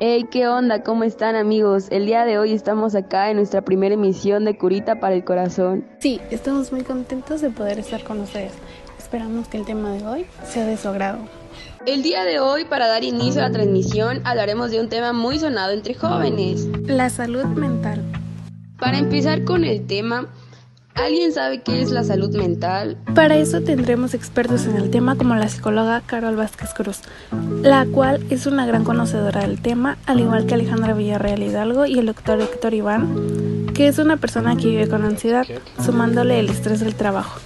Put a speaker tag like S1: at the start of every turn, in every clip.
S1: Hey, ¿qué onda? ¿Cómo están amigos? El día de hoy estamos acá en nuestra primera emisión de Curita para el Corazón.
S2: Sí, estamos muy contentos de poder estar con ustedes. Esperamos que el tema de hoy sea de su agrado.
S1: El día de hoy, para dar inicio a la transmisión, hablaremos de un tema muy sonado entre jóvenes.
S2: La salud mental.
S1: Para empezar con el tema, ¿Alguien sabe qué es la salud mental?
S2: Para eso tendremos expertos en el tema como la psicóloga Carol Vázquez Cruz, la cual es una gran conocedora del tema, al igual que Alejandra Villarreal Hidalgo y el doctor Héctor Iván, que es una persona que vive con ansiedad, sumándole el estrés del trabajo.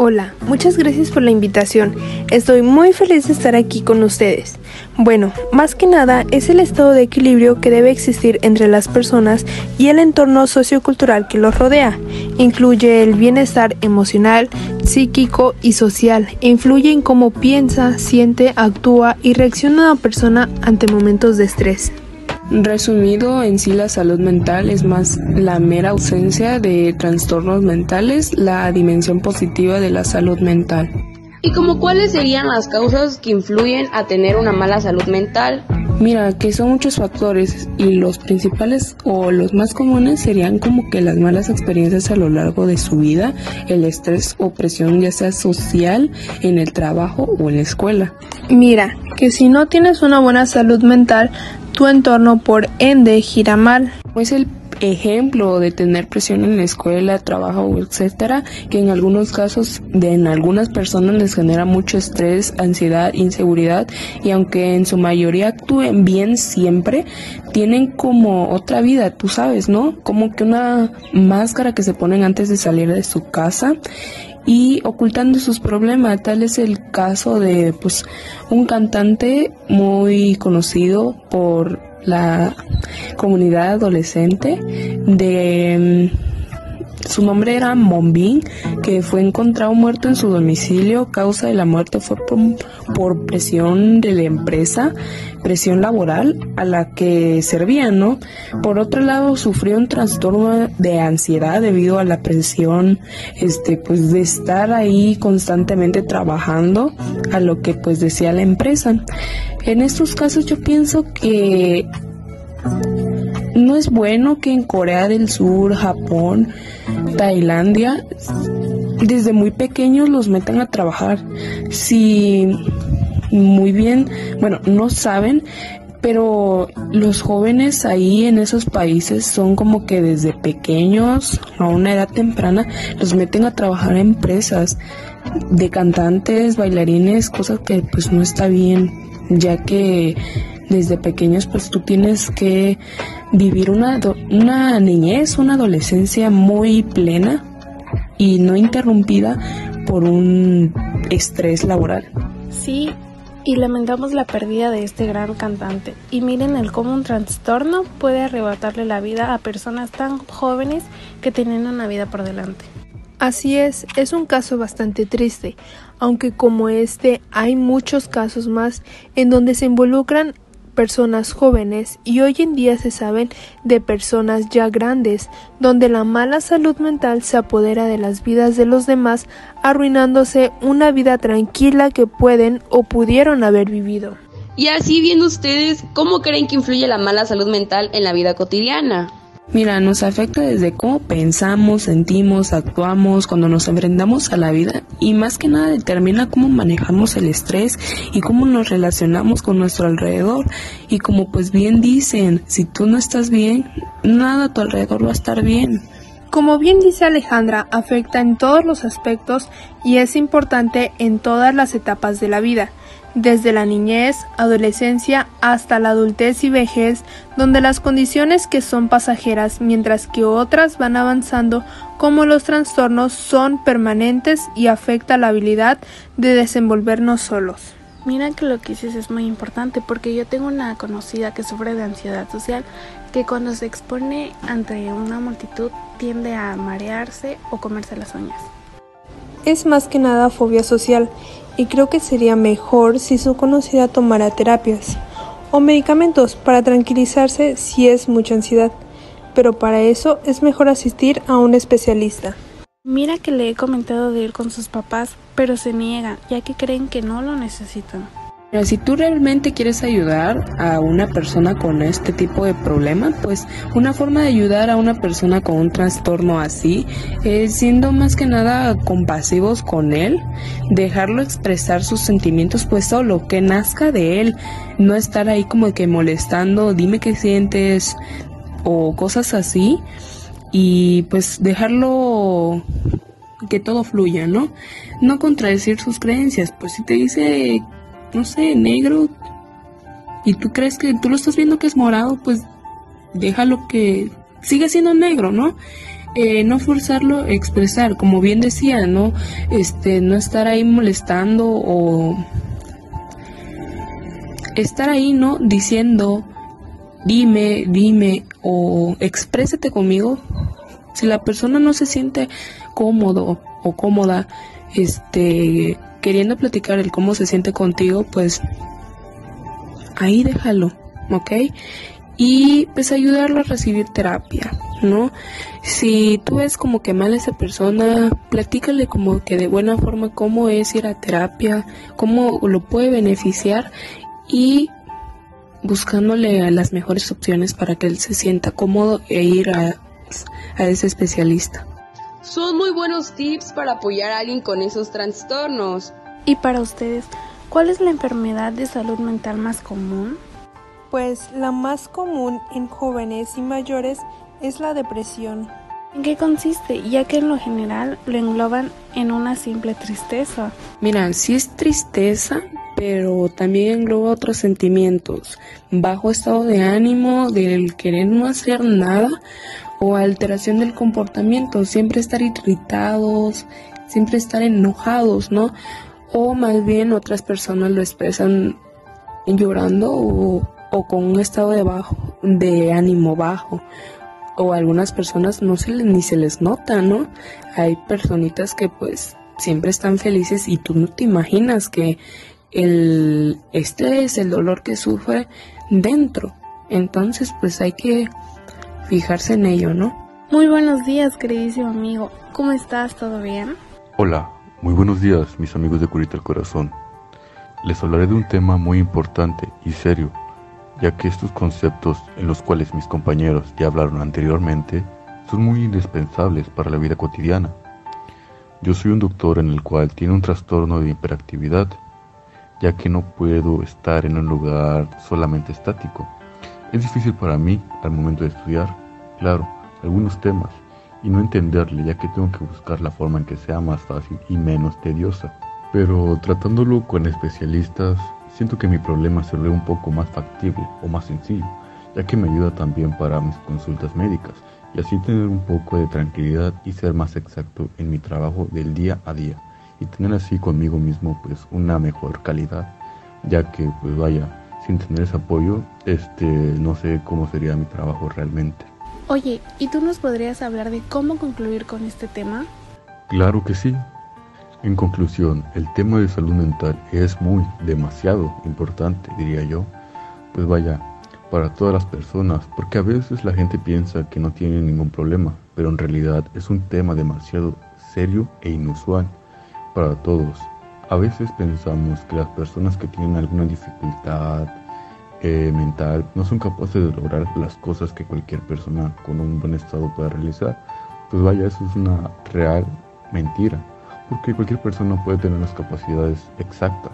S3: Hola, muchas gracias por la invitación. Estoy muy feliz de estar aquí con ustedes. Bueno, más que nada es el estado de equilibrio que debe existir entre las personas y el entorno sociocultural que los rodea. Incluye el bienestar emocional, psíquico y social e influye en cómo piensa, siente, actúa y reacciona una persona ante momentos de estrés.
S4: Resumido, en sí la salud mental es más la mera ausencia de trastornos mentales, la dimensión positiva de la salud mental.
S1: ¿Y como cuáles serían las causas que influyen a tener una mala salud mental?
S4: Mira, que son muchos factores y los principales o los más comunes serían como que las malas experiencias a lo largo de su vida, el estrés o presión ya sea social, en el trabajo o en la escuela.
S3: Mira, que si no tienes una buena salud mental, tu entorno por ende gira mal.
S4: Es el ejemplo de tener presión en la escuela, trabajo, etcétera, que en algunos casos de en algunas personas les genera mucho estrés, ansiedad, inseguridad y aunque en su mayoría actúen bien siempre, tienen como otra vida, tú sabes, ¿no? Como que una máscara que se ponen antes de salir de su casa y ocultando sus problemas. Tal es el caso de pues un cantante muy conocido por la comunidad adolescente de su nombre era Mombin, que fue encontrado muerto en su domicilio. Causa de la muerte fue por, presión de la empresa, presión laboral a la que servía, ¿no? Por otro lado, sufrió un trastorno de ansiedad debido a la presión, este, pues de estar ahí constantemente trabajando a lo que pues decía la empresa. En estos casos yo pienso que no es bueno que en Corea del Sur, Japón, Tailandia, desde muy pequeños los metan a trabajar. Si muy bien, bueno, no saben, pero los jóvenes ahí en esos países son como que desde pequeños, a una edad temprana, los meten a trabajar en empresas de cantantes, bailarines, cosas que pues no está bien, ya que desde pequeños pues tú tienes que vivir una, una niñez, una adolescencia muy plena y no interrumpida por un estrés laboral.
S2: Sí, y lamentamos la pérdida de este gran cantante. Y miren el cómo un trastorno puede arrebatarle la vida a personas tan jóvenes que tienen una vida por delante.
S3: Así es, es un caso bastante triste, aunque como este hay muchos casos más en donde se involucran personas jóvenes y hoy en día se saben de personas ya grandes, donde la mala salud mental se apodera de las vidas de los demás, arruinándose una vida tranquila que pueden o pudieron haber vivido.
S1: Y así viendo ustedes, ¿cómo creen que influye la mala salud mental en la vida cotidiana?
S4: Mira, nos afecta desde cómo pensamos, sentimos, actuamos cuando nos enfrentamos a la vida y más que nada determina cómo manejamos el estrés y cómo nos relacionamos con nuestro alrededor. Y como pues bien dicen, si tú no estás bien, nada a tu alrededor va a estar bien.
S3: Como bien dice Alejandra, afecta en todos los aspectos y es importante en todas las etapas de la vida desde la niñez, adolescencia hasta la adultez y vejez, donde las condiciones que son pasajeras mientras que otras van avanzando como los trastornos son permanentes y afecta la habilidad de desenvolvernos solos.
S2: Mira que lo que dices es muy importante porque yo tengo una conocida que sufre de ansiedad social que cuando se expone ante una multitud tiende a marearse o comerse las uñas.
S3: Es más que nada fobia social y creo que sería mejor si su conocida tomara terapias o medicamentos para tranquilizarse si es mucha ansiedad, pero para eso es mejor asistir a un especialista.
S2: Mira que le he comentado de ir con sus papás, pero se niega, ya que creen que no lo necesitan.
S4: Si tú realmente quieres ayudar a una persona con este tipo de problema, pues una forma de ayudar a una persona con un trastorno así es siendo más que nada compasivos con él, dejarlo expresar sus sentimientos pues solo, que nazca de él, no estar ahí como que molestando, dime qué sientes o cosas así y pues dejarlo que todo fluya, ¿no? No contradecir sus creencias, pues si te dice no sé, negro, y tú crees que tú lo estás viendo que es morado, pues déjalo que siga siendo negro, ¿no? Eh, no forzarlo a expresar, como bien decía, ¿no? Este, no estar ahí molestando o estar ahí, ¿no? Diciendo, dime, dime o exprésate conmigo. Si la persona no se siente cómodo o cómoda, este, queriendo platicar el cómo se siente contigo, pues ahí déjalo, ¿ok? Y pues ayudarlo a recibir terapia, ¿no? Si tú ves como que mal a esa persona, platícale como que de buena forma cómo es ir a terapia, cómo lo puede beneficiar y buscándole las mejores opciones para que él se sienta cómodo e ir a, a ese especialista.
S1: Son muy buenos tips para apoyar a alguien con esos trastornos.
S2: Y para ustedes, ¿cuál es la enfermedad de salud mental más común?
S3: Pues la más común en jóvenes y mayores es la depresión.
S2: ¿En qué consiste? Ya que en lo general lo engloban en una simple tristeza.
S4: Mira, sí es tristeza, pero también engloba otros sentimientos, bajo estado de ánimo, del querer no hacer nada o alteración del comportamiento, siempre estar irritados, siempre estar enojados, ¿no? O más bien otras personas lo expresan llorando o, con un estado de bajo, de ánimo bajo. O algunas personas no se les, ni se les nota, ¿no? Hay personitas que pues siempre están felices y tú no te imaginas que el estrés, el dolor que sufre dentro. Entonces pues hay que fijarse en ello, ¿no?
S2: Muy buenos días, queridísimo amigo. ¿Cómo estás? ¿Todo bien?
S5: Hola, muy buenos días, mis amigos de Curita el Corazón. Les hablaré de un tema muy importante y serio, ya que estos conceptos en los cuales mis compañeros ya hablaron anteriormente son muy indispensables para la vida cotidiana. Yo soy un doctor en el cual tiene un trastorno de hiperactividad, ya que no puedo estar en un lugar solamente estático es difícil para mí al momento de estudiar, claro, algunos temas, y no entenderle ya que tengo que buscar la forma en que sea más fácil y menos tediosa. Pero tratándolo con especialistas, siento que mi problema se ve un poco más factible o más sencillo, ya que me ayuda también para mis consultas médicas y así tener un poco de tranquilidad y ser más exacto en mi trabajo del día a día y tener así conmigo mismo pues una mejor calidad, ya que pues vaya, sin tener ese apoyo, este, no sé cómo sería mi trabajo realmente.
S2: Oye, ¿y tú nos podrías hablar de cómo concluir con este tema?
S5: Claro que sí. En conclusión, el tema de salud mental es muy, demasiado importante, diría yo. Pues vaya, para todas las personas, porque a veces la gente piensa que no tiene ningún problema, pero en realidad es un tema demasiado serio e inusual para todos. A veces pensamos que las personas que tienen alguna dificultad eh, mental no son capaces de lograr las cosas que cualquier persona con un buen estado puede realizar. Pues vaya, eso es una real mentira, porque cualquier persona puede tener las capacidades exactas.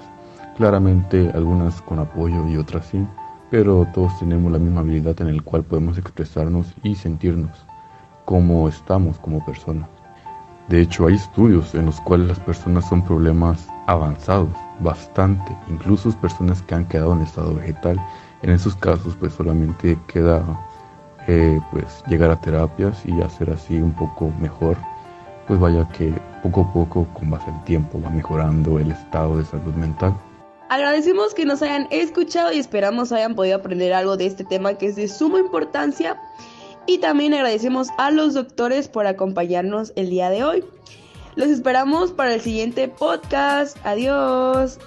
S5: Claramente algunas con apoyo y otras sí, pero todos tenemos la misma habilidad en el cual podemos expresarnos y sentirnos como estamos como personas. De hecho, hay estudios en los cuales las personas son problemas avanzados, bastante, incluso personas que han quedado en estado vegetal. En esos casos, pues solamente queda eh, pues llegar a terapias y hacer así un poco mejor. Pues vaya que poco a poco, con base al tiempo, va mejorando el estado de salud mental.
S1: Agradecemos que nos hayan escuchado y esperamos hayan podido aprender algo de este tema que es de suma importancia y también agradecemos a los doctores por acompañarnos el día de hoy. Los esperamos para el siguiente podcast. Adiós.